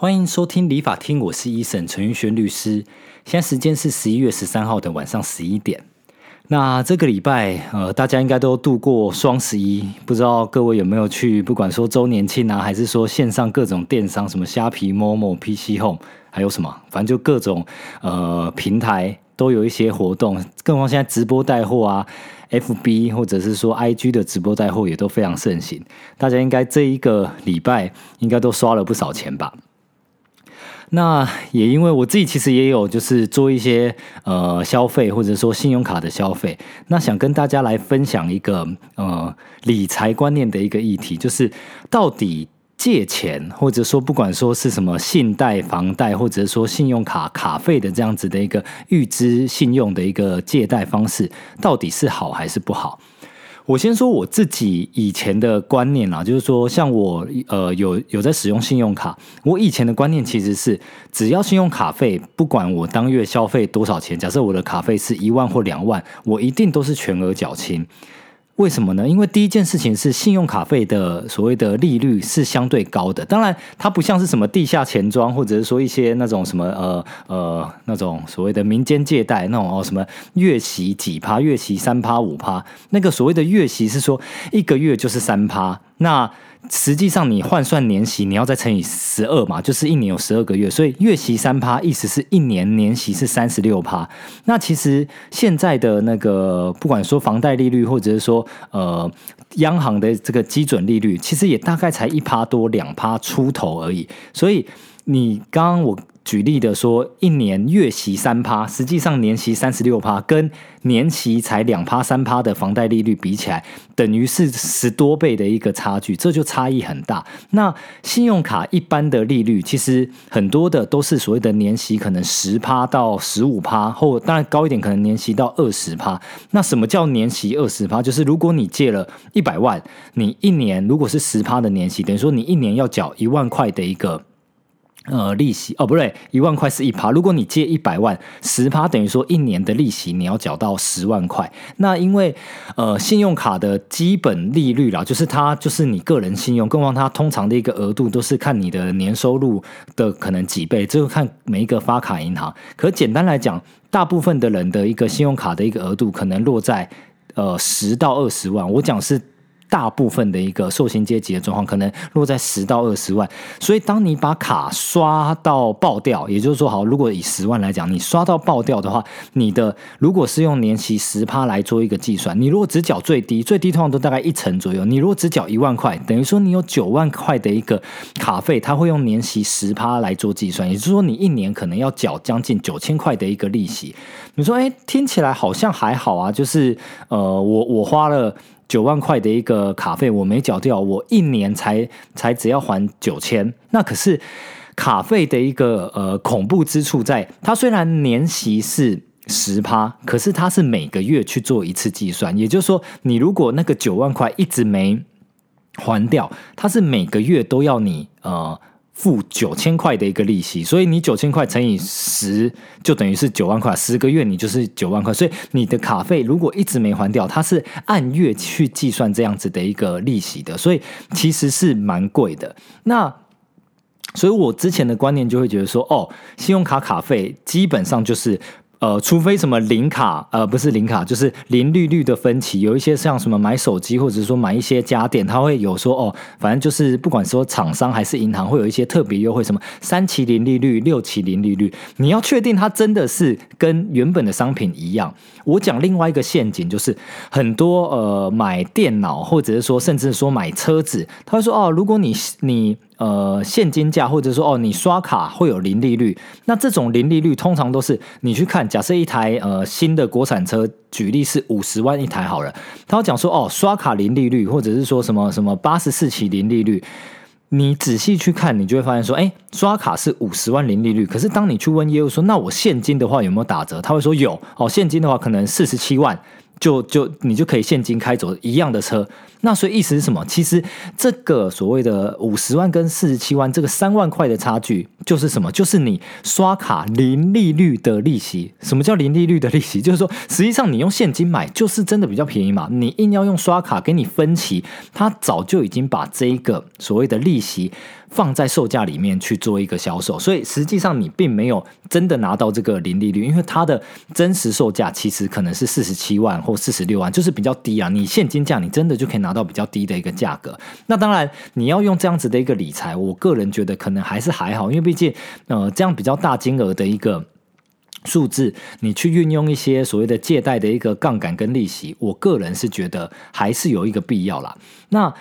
欢迎收听理法厅，我是医生陈玉轩律师。现在时间是十一月十三号的晚上十一点。那这个礼拜，呃，大家应该都度过双十一，不知道各位有没有去？不管说周年庆啊，还是说线上各种电商，什么虾皮、某某、PC Home，还有什么，反正就各种呃平台都有一些活动。更何况现在直播带货啊，FB 或者是说 IG 的直播带货也都非常盛行。大家应该这一个礼拜应该都刷了不少钱吧？那也因为我自己其实也有就是做一些呃消费或者说信用卡的消费，那想跟大家来分享一个呃理财观念的一个议题，就是到底借钱或者说不管说是什么信贷、房贷或者说信用卡卡费的这样子的一个预支信用的一个借贷方式，到底是好还是不好？我先说我自己以前的观念啊，就是说，像我呃有有在使用信用卡，我以前的观念其实是，只要信用卡费，不管我当月消费多少钱，假设我的卡费是一万或两万，我一定都是全额缴清。为什么呢？因为第一件事情是信用卡费的所谓的利率是相对高的，当然它不像是什么地下钱庄，或者是说一些那种什么呃呃那种所谓的民间借贷那种哦什么月息几趴，月息三趴五趴，那个所谓的月息是说一个月就是三趴，那。实际上，你换算年息，你要再乘以十二嘛，就是一年有十二个月，所以月息三趴，意思是一年年息是三十六趴。那其实现在的那个，不管说房贷利率，或者是说呃央行的这个基准利率，其实也大概才一趴多两趴出头而已。所以你刚刚我。举例的说，一年月息三趴，实际上年息三十六趴，跟年息才两趴三趴的房贷利率比起来，等于是十多倍的一个差距，这就差异很大。那信用卡一般的利率，其实很多的都是所谓的年息可能十趴到十五趴，或当然高一点可能年息到二十趴。那什么叫年息二十趴？就是如果你借了一百万，你一年如果是十趴的年息，等于说你一年要缴一万块的一个。呃，利息哦，不对，一万块是一趴。如果你借一百万，十趴等于说一年的利息你要缴到十万块。那因为呃，信用卡的基本利率啦，就是它就是你个人信用，更何况它通常的一个额度都是看你的年收入的可能几倍，这个看每一个发卡银行。可简单来讲，大部分的人的一个信用卡的一个额度可能落在呃十到二十万。我讲是。大部分的一个受薪阶级的状况，可能落在十到二十万。所以，当你把卡刷到爆掉，也就是说，好，如果以十万来讲，你刷到爆掉的话，你的如果是用年息十趴来做一个计算，你如果只缴最低，最低通常都大概一成左右。你如果只缴一万块，等于说你有九万块的一个卡费，他会用年息十趴来做计算，也就是说，你一年可能要缴将近九千块的一个利息。你说，哎，听起来好像还好啊，就是呃，我我花了。九万块的一个卡费我没缴掉，我一年才才只要还九千。那可是卡费的一个呃恐怖之处在，它虽然年息是十趴，可是它是每个月去做一次计算。也就是说，你如果那个九万块一直没还掉，它是每个月都要你呃。付九千块的一个利息，所以你九千块乘以十，就等于是九万块。十个月你就是九万块，所以你的卡费如果一直没还掉，它是按月去计算这样子的一个利息的，所以其实是蛮贵的。那所以我之前的观念就会觉得说，哦，信用卡卡费基本上就是。呃，除非什么零卡，呃，不是零卡，就是零利率的分期，有一些像什么买手机，或者说买一些家电，它会有说哦，反正就是不管说厂商还是银行，会有一些特别优惠，什么三期零利率、六期零利率，你要确定它真的是跟原本的商品一样。我讲另外一个陷阱，就是很多呃买电脑，或者是说甚至说买车子，他会说哦，如果你你。呃，现金价或者说哦，你刷卡会有零利率。那这种零利率通常都是你去看，假设一台呃新的国产车，举例是五十万一台好了，他要讲说哦，刷卡零利率，或者是说什么什么八十四期零利率。你仔细去看，你就会发现说，哎，刷卡是五十万零利率，可是当你去问业务说，那我现金的话有没有打折？他会说有，哦，现金的话可能四十七万。就就你就可以现金开走一样的车，那所以意思是什么？其实这个所谓的五十万跟四十七万这个三万块的差距，就是什么？就是你刷卡零利率的利息。什么叫零利率的利息？就是说，实际上你用现金买就是真的比较便宜嘛。你硬要用刷卡给你分期，他早就已经把这一个所谓的利息放在售价里面去做一个销售，所以实际上你并没有真的拿到这个零利率，因为它的真实售价其实可能是四十七万或四十六万，就是比较低啊。你现金价你真的就可以拿到比较低的一个价格。那当然你要用这样子的一个理财，我个人觉得可能还是还好，因为毕竟呃这样比较大金额的一个。数字，你去运用一些所谓的借贷的一个杠杆跟利息，我个人是觉得还是有一个必要啦。那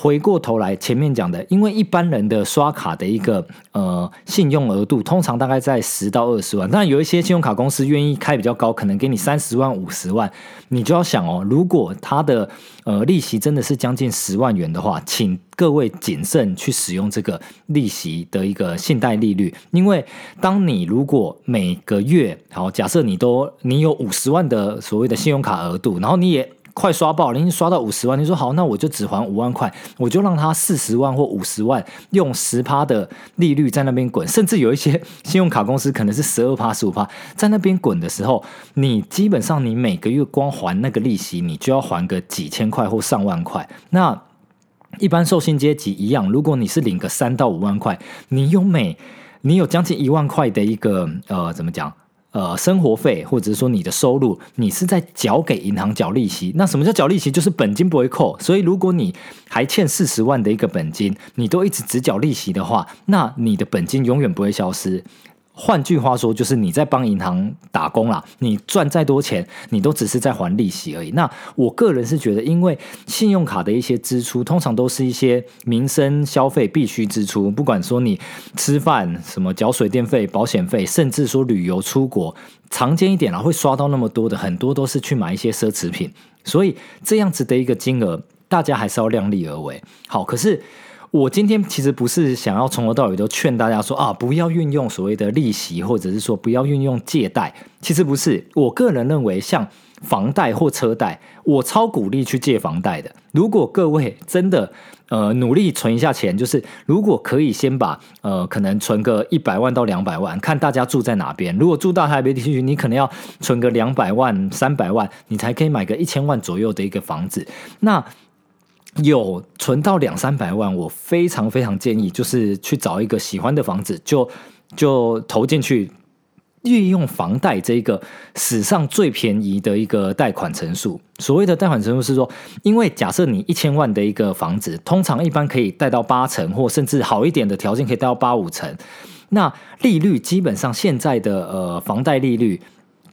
回过头来，前面讲的，因为一般人的刷卡的一个呃信用额度，通常大概在十到二十万。当然，有一些信用卡公司愿意开比较高，可能给你三十万、五十万。你就要想哦，如果他的呃利息真的是将近十万元的话，请各位谨慎去使用这个利息的一个信贷利率，因为当你如果每个月好，假设你都你有五十万的所谓的信用卡额度，然后你也。快刷爆了，你刷到五十万，你说好，那我就只还五万块，我就让他四十万或五十万用十趴的利率在那边滚，甚至有一些 信用卡公司可能是十二趴、十五趴在那边滚的时候，你基本上你每个月光还那个利息，你就要还个几千块或上万块。那一般受薪阶级一样，如果你是领个三到五万块，你有每你有将近一万块的一个呃，怎么讲？呃，生活费或者是说你的收入，你是在缴给银行缴利息。那什么叫缴利息？就是本金不会扣。所以如果你还欠四十万的一个本金，你都一直只缴利息的话，那你的本金永远不会消失。换句话说，就是你在帮银行打工啦，你赚再多钱，你都只是在还利息而已。那我个人是觉得，因为信用卡的一些支出，通常都是一些民生消费必须支出，不管说你吃饭、什么缴水电费、保险费，甚至说旅游出国，常见一点啦，会刷到那么多的，很多都是去买一些奢侈品。所以这样子的一个金额，大家还是要量力而为。好，可是。我今天其实不是想要从头到尾都劝大家说啊，不要运用所谓的利息，或者是说不要运用借贷。其实不是，我个人认为，像房贷或车贷，我超鼓励去借房贷的。如果各位真的呃努力存一下钱，就是如果可以先把呃可能存个一百万到两百万，看大家住在哪边。如果住大台北地区，你可能要存个两百万、三百万，你才可以买个一千万左右的一个房子。那有存到两三百万，我非常非常建议，就是去找一个喜欢的房子，就就投进去，利用房贷这一个史上最便宜的一个贷款成数。所谓的贷款成数是说，因为假设你一千万的一个房子，通常一般可以贷到八成，或甚至好一点的条件可以贷到八五成。那利率基本上现在的呃房贷利率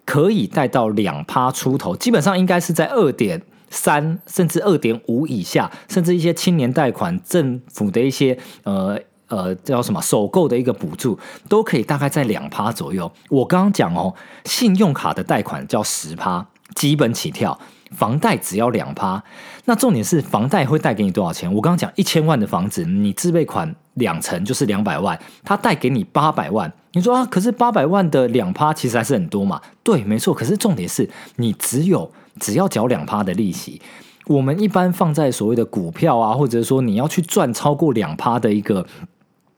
可以贷到两趴出头，基本上应该是在二点。三甚至二点五以下，甚至一些青年贷款、政府的一些呃呃叫什么首购的一个补助，都可以大概在两趴左右。我刚刚讲哦，信用卡的贷款叫十趴，基本起跳，房贷只要两趴。那重点是房贷会贷给你多少钱？我刚刚讲一千万的房子，你自备款两成就是两百万，他贷给你八百万。你说啊，可是八百万的两趴其实还是很多嘛？对，没错。可是重点是你只有。只要缴两趴的利息，我们一般放在所谓的股票啊，或者说你要去赚超过两趴的一个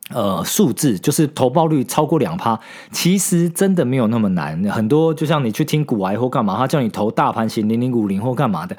呃数字，就是投报率超过两趴，其实真的没有那么难。很多就像你去听股癌或干嘛，他叫你投大盘型零零五零或干嘛的，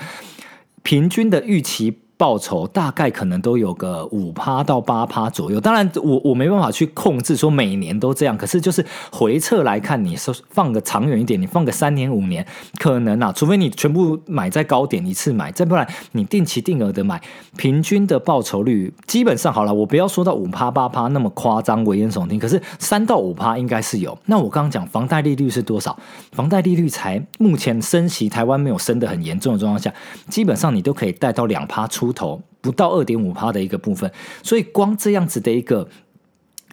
平均的预期。报酬大概可能都有个五趴到八趴左右，当然我我没办法去控制说每年都这样，可是就是回撤来看，你是放个长远一点，你放个三年五年，可能啊，除非你全部买在高点一次买，再不然你定期定额的买，平均的报酬率基本上好了，我不要说到五趴八趴那么夸张危言耸听，可是三到五趴应该是有。那我刚刚讲房贷利率是多少？房贷利率才目前升息，台湾没有升的很严重的状况下，基本上你都可以贷到两趴出。头不到二点五趴的一个部分，所以光这样子的一个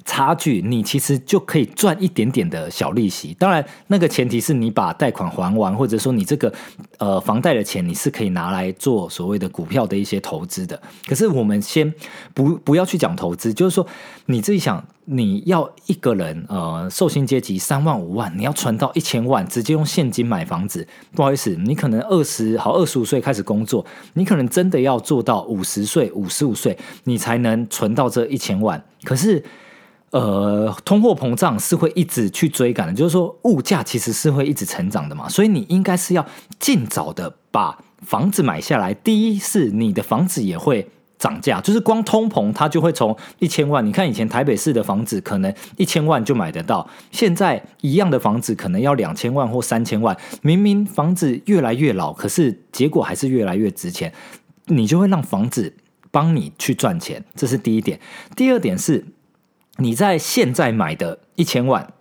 差距，你其实就可以赚一点点的小利息。当然，那个前提是你把贷款还完，或者说你这个呃房贷的钱，你是可以拿来做所谓的股票的一些投资的。可是我们先不不要去讲投资，就是说你自己想。你要一个人，呃，寿星阶级三万五万，你要存到一千万，直接用现金买房子。不好意思，你可能二十好二十五岁开始工作，你可能真的要做到五十岁、五十五岁，你才能存到这一千万。可是，呃，通货膨胀是会一直去追赶的，就是说物价其实是会一直成长的嘛，所以你应该是要尽早的把房子买下来。第一是你的房子也会。涨价，就是光通膨，它就会从一千万。你看以前台北市的房子可能一千万就买得到，现在一样的房子可能要两千万或三千万。明明房子越来越老，可是结果还是越来越值钱，你就会让房子帮你去赚钱，这是第一点。第二点是，你在现在买的一千万。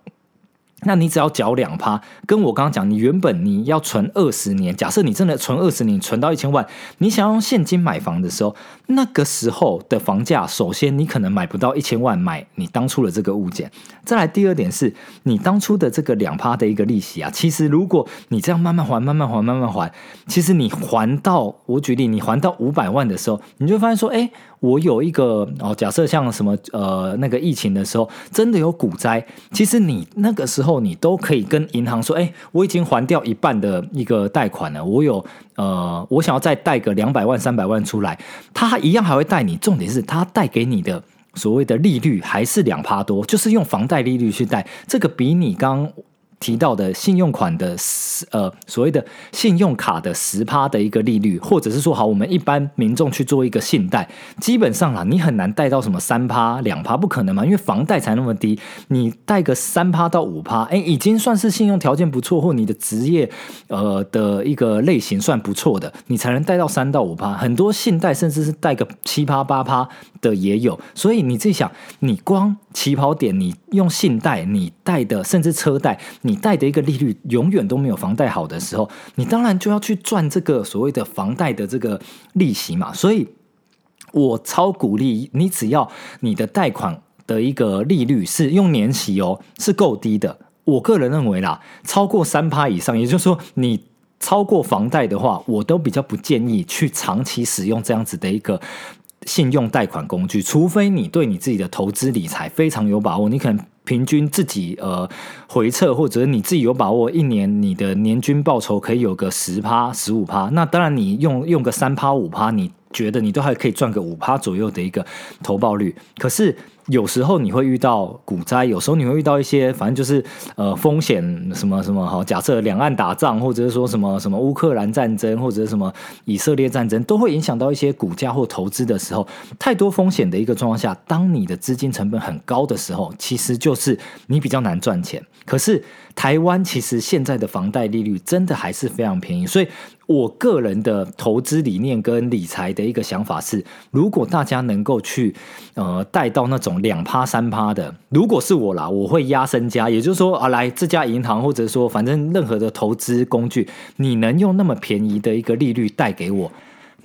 那你只要缴两趴，跟我刚刚讲，你原本你要存二十年，假设你真的存二十年，存到一千万，你想用现金买房的时候，那个时候的房价，首先你可能买不到一千万买你当初的这个物件。再来第二点是，你当初的这个两趴的一个利息啊，其实如果你这样慢慢还、慢慢还、慢慢还，其实你还到我举例，你还到五百万的时候，你就发现说，哎。我有一个哦，假设像什么呃那个疫情的时候，真的有股灾，其实你那个时候你都可以跟银行说，哎，我已经还掉一半的一个贷款了，我有呃，我想要再贷个两百万、三百万出来，他一样还会贷你。重点是他贷给你的所谓的利率还是两趴多，就是用房贷利率去贷，这个比你刚。提到的信用款的十呃所谓的信用卡的十趴的一个利率，或者是说好，我们一般民众去做一个信贷，基本上啦，你很难贷到什么三趴两趴，不可能嘛，因为房贷才那么低，你贷个三趴到五趴，哎，已经算是信用条件不错，或你的职业呃的一个类型算不错的，你才能贷到三到五趴。很多信贷甚至是贷个七趴八趴的也有，所以你自己想，你光起跑点，你用信贷，你贷的甚至车贷。你贷的一个利率永远都没有房贷好的时候，你当然就要去赚这个所谓的房贷的这个利息嘛。所以，我超鼓励你，只要你的贷款的一个利率是用年息哦，是够低的。我个人认为啦，超过三趴以上，也就是说你超过房贷的话，我都比较不建议去长期使用这样子的一个信用贷款工具，除非你对你自己的投资理财非常有把握，你可能。平均自己呃回撤，或者你自己有把握，一年你的年均报酬可以有个十趴、十五趴。那当然，你用用个三趴、五趴，你觉得你都还可以赚个五趴左右的一个投报率。可是。有时候你会遇到股灾，有时候你会遇到一些，反正就是呃风险什么什么哈。假设两岸打仗，或者是说什么什么乌克兰战争，或者是什么以色列战争，都会影响到一些股价或投资的时候，太多风险的一个状况下，当你的资金成本很高的时候，其实就是你比较难赚钱。可是台湾其实现在的房贷利率真的还是非常便宜，所以。我个人的投资理念跟理财的一个想法是，如果大家能够去呃贷到那种两趴三趴的，如果是我啦，我会压身家，也就是说啊，来这家银行或者说反正任何的投资工具，你能用那么便宜的一个利率贷给我。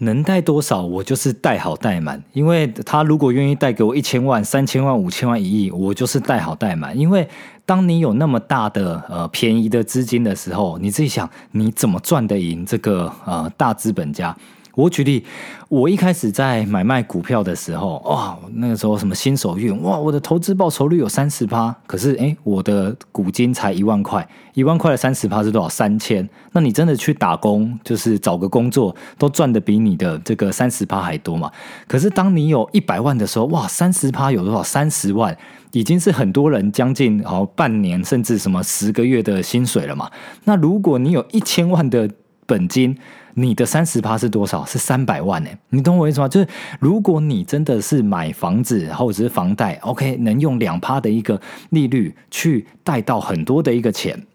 能贷多少，我就是贷好贷满。因为他如果愿意贷给我一千万、三千万、五千万、一亿，我就是贷好贷满。因为当你有那么大的呃便宜的资金的时候，你自己想，你怎么赚得赢这个呃大资本家？我举例，我一开始在买卖股票的时候，哇，那个时候什么新手运，哇，我的投资报酬率有三十趴，可是哎，我的股金才一万块，一万块的三十趴是多少？三千。那你真的去打工，就是找个工作，都赚的比你的这个三十趴还多嘛？可是当你有一百万的时候，哇，三十趴有多少？三十万已经是很多人将近好半年甚至什么十个月的薪水了嘛？那如果你有一千万的本金，你的三十趴是多少？是三百万呢？你懂我意思吗？就是如果你真的是买房子或者是房贷，OK，能用两趴的一个利率去贷到很多的一个钱，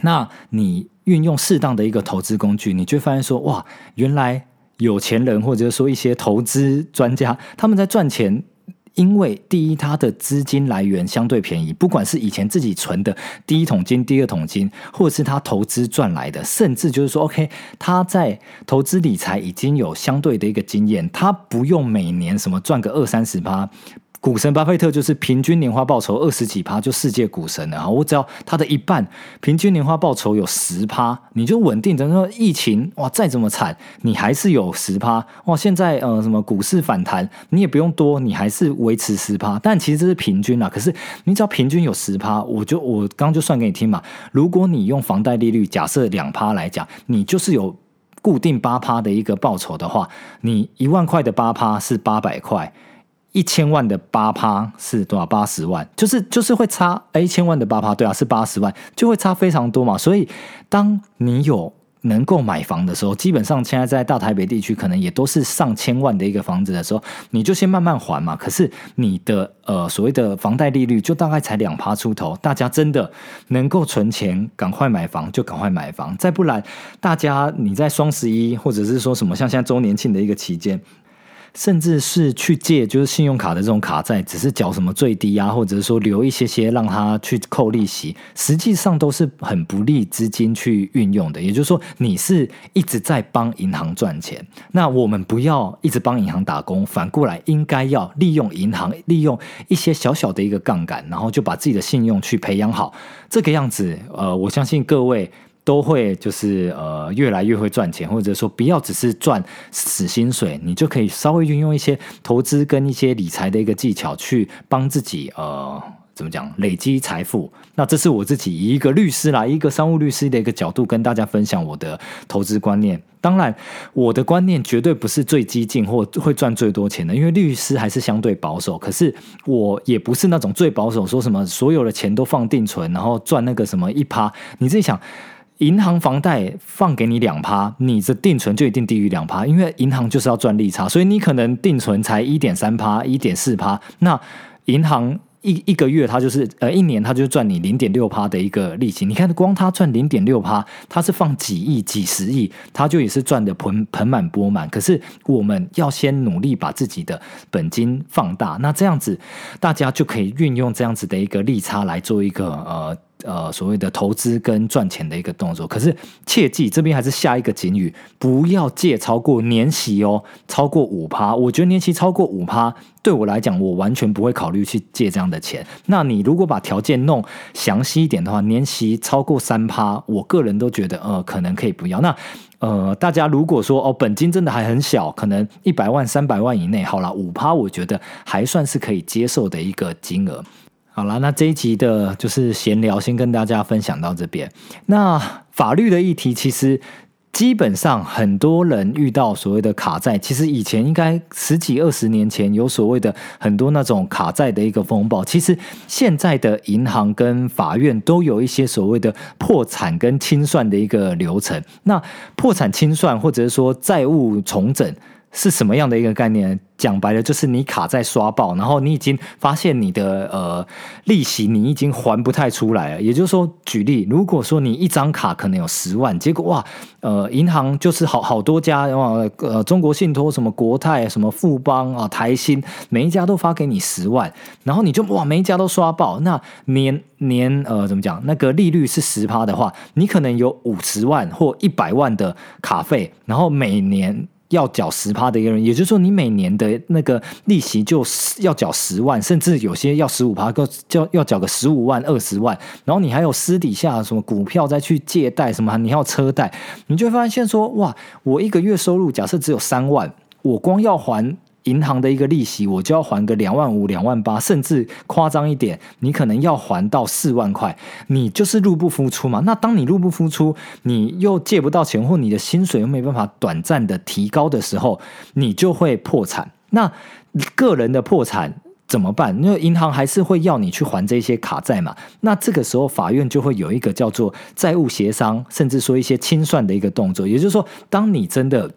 那你运用适当的一个投资工具，你就发现说，哇，原来有钱人或者说一些投资专家，他们在赚钱。因为第一，他的资金来源相对便宜，不管是以前自己存的第一桶金、第二桶金，或者是他投资赚来的，甚至就是说，OK，他在投资理财已经有相对的一个经验，他不用每年什么赚个二三十趴。股神巴菲特就是平均年化报酬二十几趴，就世界股神了啊！我只要他的一半，平均年化报酬有十趴，你就稳定。等于说疫情哇，再怎么惨，你还是有十趴哇！现在呃什么股市反弹，你也不用多，你还是维持十趴。但其实这是平均啦，可是你只要平均有十趴，我就我刚刚就算给你听嘛。如果你用房贷利率假设两趴来讲，你就是有固定八趴的一个报酬的话，你一万块的八趴是八百块。一千万的八趴是多少？八十万，就是就是会差。一千万的八趴，对啊，是八十万，就会差非常多嘛。所以，当你有能够买房的时候，基本上现在在大台北地区，可能也都是上千万的一个房子的时候，你就先慢慢还嘛。可是你的呃所谓的房贷利率就大概才两趴出头，大家真的能够存钱，赶快买房就赶快买房，再不然大家你在双十一或者是说什么像现在周年庆的一个期间。甚至是去借，就是信用卡的这种卡债，只是缴什么最低啊，或者是说留一些些让他去扣利息，实际上都是很不利资金去运用的。也就是说，你是一直在帮银行赚钱，那我们不要一直帮银行打工，反过来应该要利用银行，利用一些小小的一个杠杆，然后就把自己的信用去培养好，这个样子，呃，我相信各位。都会就是呃越来越会赚钱，或者说不要只是赚死薪水，你就可以稍微运用一些投资跟一些理财的一个技巧去帮自己呃怎么讲累积财富。那这是我自己以一个律师啦，一个商务律师的一个角度跟大家分享我的投资观念。当然，我的观念绝对不是最激进或会赚最多钱的，因为律师还是相对保守。可是我也不是那种最保守，说什么所有的钱都放定存，然后赚那个什么一趴。你自己想。银行房贷放给你两趴，你的定存就一定低于两趴，因为银行就是要赚利差，所以你可能定存才一点三趴、一点四趴，那银行一一个月它就是呃一年它就赚你零点六趴的一个利息。你看光它赚零点六趴，它是放几亿、几十亿，它就也是赚的盆盆满钵满。可是我们要先努力把自己的本金放大，那这样子大家就可以运用这样子的一个利差来做一个呃。呃，所谓的投资跟赚钱的一个动作，可是切记这边还是下一个警语，不要借超过年息哦，超过五趴。我觉得年息超过五趴，对我来讲，我完全不会考虑去借这样的钱。那你如果把条件弄详细一点的话，年息超过三趴，我个人都觉得呃，可能可以不要。那呃，大家如果说哦，本金真的还很小，可能一百万、三百万以内，好了，五趴，我觉得还算是可以接受的一个金额。好了，那这一集的就是闲聊，先跟大家分享到这边。那法律的议题，其实基本上很多人遇到所谓的卡债，其实以前应该十几二十年前有所谓的很多那种卡债的一个风暴。其实现在的银行跟法院都有一些所谓的破产跟清算的一个流程。那破产清算或者是说债务重整。是什么样的一个概念？讲白了，就是你卡在刷爆，然后你已经发现你的呃利息你已经还不太出来了。也就是说，举例，如果说你一张卡可能有十万，结果哇，呃，银行就是好好多家，呃，中国信托、什么国泰、什么富邦啊、台新，每一家都发给你十万，然后你就哇，每一家都刷爆，那年年呃怎么讲？那个利率是十趴的话，你可能有五十万或一百万的卡费，然后每年。要缴十趴的一个人，也就是说，你每年的那个利息就要缴十万，甚至有些要十五趴，要要要缴个十五万、二十万，然后你还有私底下什么股票再去借贷什么，你还要车贷，你就会发现说，哇，我一个月收入假设只有三万，我光要还。银行的一个利息，我就要还个两万五、两万八，甚至夸张一点，你可能要还到四万块，你就是入不敷出嘛。那当你入不敷出，你又借不到钱，或你的薪水又没办法短暂的提高的时候，你就会破产。那个人的破产怎么办？因为银行还是会要你去还这些卡债嘛。那这个时候，法院就会有一个叫做债务协商，甚至说一些清算的一个动作。也就是说，当你真的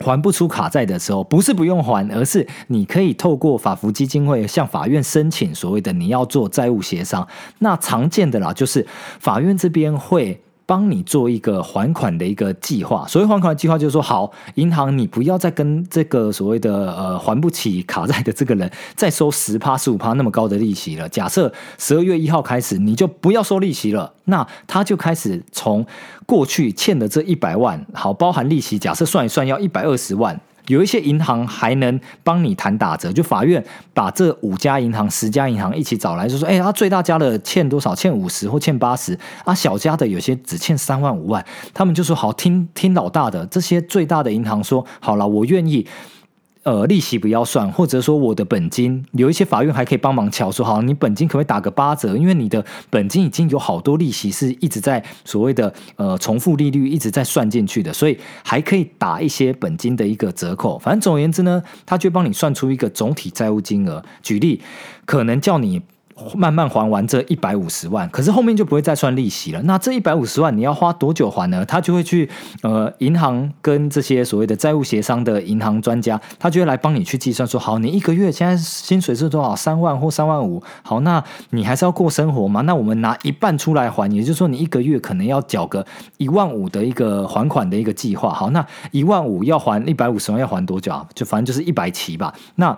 还不出卡债的时候，不是不用还，而是你可以透过法服基金会向法院申请所谓的你要做债务协商。那常见的啦，就是法院这边会。帮你做一个还款的一个计划，所谓还款的计划就是说，好，银行你不要再跟这个所谓的呃还不起卡债的这个人再收十趴十五趴那么高的利息了。假设十二月一号开始，你就不要收利息了，那他就开始从过去欠的这一百万，好，包含利息，假设算一算要一百二十万。有一些银行还能帮你谈打折，就法院把这五家银行、十家银行一起找来，就说：“哎，他最大家的欠多少？欠五十或欠八十啊？小家的有些只欠三万五万。”他们就说：“好，听听老大的。”这些最大的银行说：“好了，我愿意。”呃，利息不要算，或者说我的本金，有一些法院还可以帮忙敲说，好，你本金可不可以打个八折？因为你的本金已经有好多利息是一直在所谓的呃重复利率一直在算进去的，所以还可以打一些本金的一个折扣。反正总而言之呢，他就帮你算出一个总体债务金额。举例，可能叫你。慢慢还完这一百五十万，可是后面就不会再算利息了。那这一百五十万你要花多久还呢？他就会去呃银行跟这些所谓的债务协商的银行专家，他就会来帮你去计算说，好，你一个月现在薪水是多少？三万或三万五。好，那你还是要过生活嘛？那我们拿一半出来还，也就是说你一个月可能要缴个一万五的一个还款的一个计划。好，那一万五要还一百五十万要还多久啊？就反正就是一百期吧。那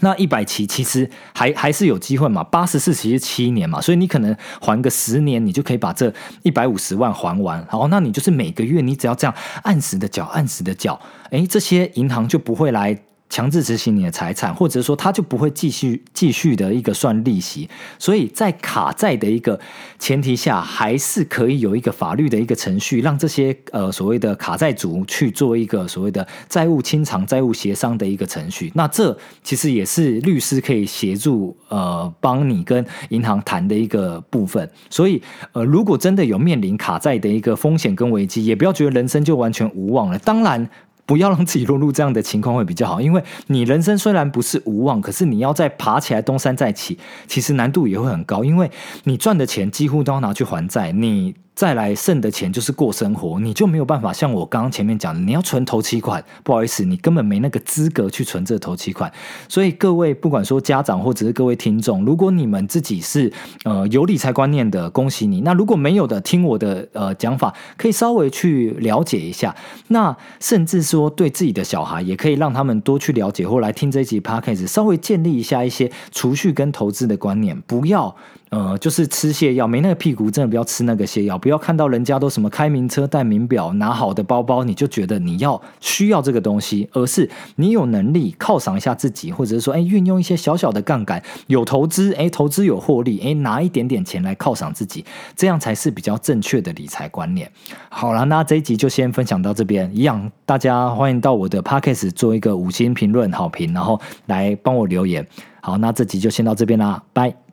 那一百期其实还还是有机会嘛，八十四期是七年嘛，所以你可能还个十年，你就可以把这一百五十万还完。然后，那你就是每个月你只要这样按时的缴，按时的缴，哎，这些银行就不会来。强制执行你的财产，或者说他就不会继续继续的一个算利息，所以在卡债的一个前提下，还是可以有一个法律的一个程序，让这些呃所谓的卡债主去做一个所谓的债务清偿、债务协商的一个程序。那这其实也是律师可以协助呃帮你跟银行谈的一个部分。所以呃，如果真的有面临卡债的一个风险跟危机，也不要觉得人生就完全无望了。当然。不要让自己落入这样的情况会比较好，因为你人生虽然不是无望，可是你要再爬起来东山再起，其实难度也会很高，因为你赚的钱几乎都要拿去还债，你。再来剩的钱就是过生活，你就没有办法像我刚刚前面讲的，你要存头期款，不好意思，你根本没那个资格去存这头期款。所以各位不管说家长或者是各位听众，如果你们自己是呃有理财观念的，恭喜你。那如果没有的，听我的呃讲法，可以稍微去了解一下。那甚至说对自己的小孩，也可以让他们多去了解，或来听这一集 podcast，稍微建立一下一些储蓄跟投资的观念，不要。呃，就是吃泻药，没那个屁股，真的不要吃那个泻药。不要看到人家都什么开名车、戴名表、拿好的包包，你就觉得你要需要这个东西，而是你有能力犒赏一下自己，或者是说，哎，运用一些小小的杠杆，有投资，哎，投资有获利，哎，拿一点点钱来犒赏自己，这样才是比较正确的理财观念。好了，那这一集就先分享到这边，一样，大家欢迎到我的 podcast 做一个五星评论好评，然后来帮我留言。好，那这集就先到这边啦，拜。